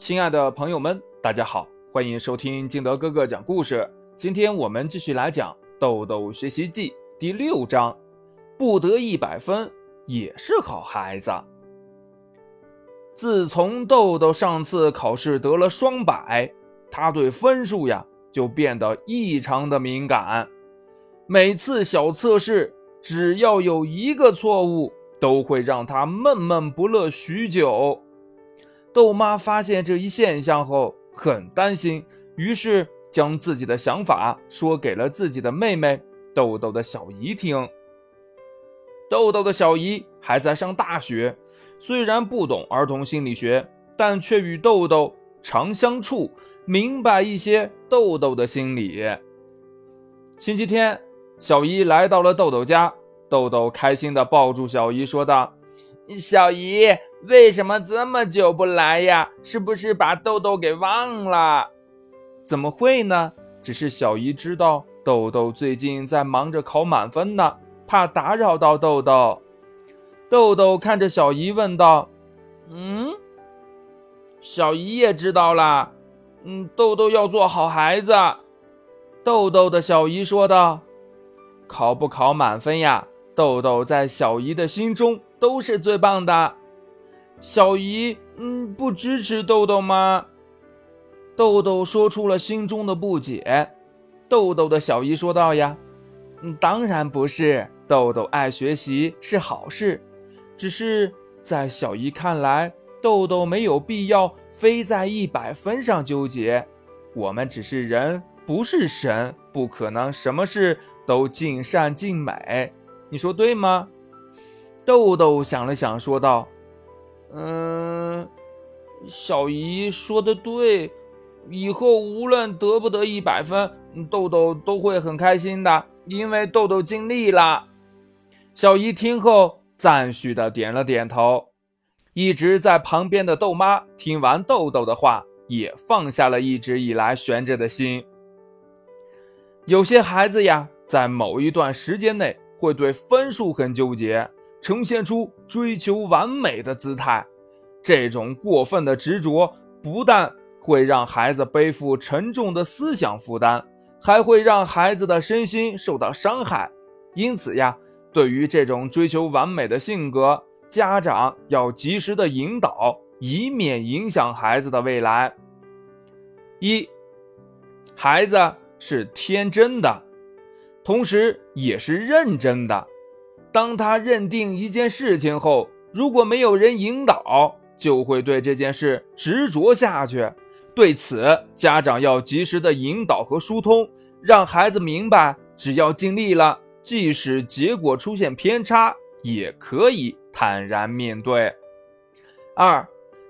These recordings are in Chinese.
亲爱的朋友们，大家好，欢迎收听金德哥哥讲故事。今天我们继续来讲《豆豆学习记》第六章：不得一百分也是好孩子。自从豆豆上次考试得了双百，他对分数呀就变得异常的敏感。每次小测试，只要有一个错误，都会让他闷闷不乐许久。豆妈发现这一现象后很担心，于是将自己的想法说给了自己的妹妹豆豆的小姨听。豆豆的小姨还在上大学，虽然不懂儿童心理学，但却与豆豆常相处，明白一些豆豆的心理。星期天，小姨来到了豆豆家，豆豆开心地抱住小姨，说道：“小姨。”为什么这么久不来呀？是不是把豆豆给忘了？怎么会呢？只是小姨知道豆豆最近在忙着考满分呢，怕打扰到豆豆。豆豆看着小姨问道：“嗯，小姨也知道了。嗯，豆豆要做好孩子。”豆豆的小姨说道：“考不考满分呀？豆豆在小姨的心中都是最棒的。”小姨，嗯，不支持豆豆吗？豆豆说出了心中的不解。豆豆的小姨说道：“呀，嗯，当然不是。豆豆爱学习是好事，只是在小姨看来，豆豆没有必要非在一百分上纠结。我们只是人，不是神，不可能什么事都尽善尽美。你说对吗？”豆豆想了想，说道。嗯，小姨说的对，以后无论得不得一百分，豆豆都会很开心的，因为豆豆尽力了。小姨听后赞许的点了点头。一直在旁边的豆妈听完豆豆的话，也放下了一直以来悬着的心。有些孩子呀，在某一段时间内会对分数很纠结。呈现出追求完美的姿态，这种过分的执着不但会让孩子背负沉重的思想负担，还会让孩子的身心受到伤害。因此呀，对于这种追求完美的性格，家长要及时的引导，以免影响孩子的未来。一，孩子是天真的，同时也是认真的。当他认定一件事情后，如果没有人引导，就会对这件事执着下去。对此，家长要及时的引导和疏通，让孩子明白，只要尽力了，即使结果出现偏差，也可以坦然面对。二，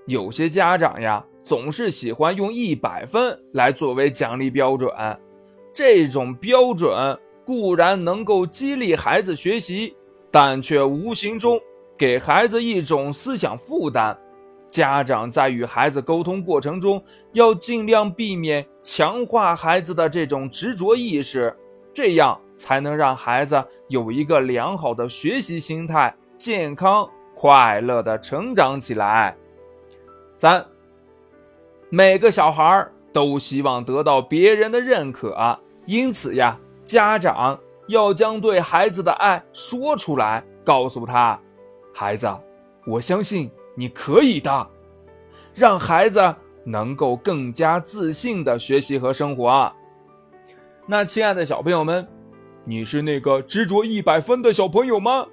有些家长呀，总是喜欢用一百分来作为奖励标准，这种标准固然能够激励孩子学习。但却无形中给孩子一种思想负担。家长在与孩子沟通过程中，要尽量避免强化孩子的这种执着意识，这样才能让孩子有一个良好的学习心态，健康快乐的成长起来。三，每个小孩都希望得到别人的认可，因此呀，家长。要将对孩子的爱说出来，告诉他：“孩子，我相信你可以的。”让孩子能够更加自信的学习和生活。那亲爱的小朋友们，你是那个执着一百分的小朋友吗？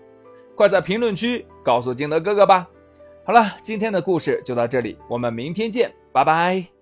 快在评论区告诉金德哥哥吧。好了，今天的故事就到这里，我们明天见，拜拜。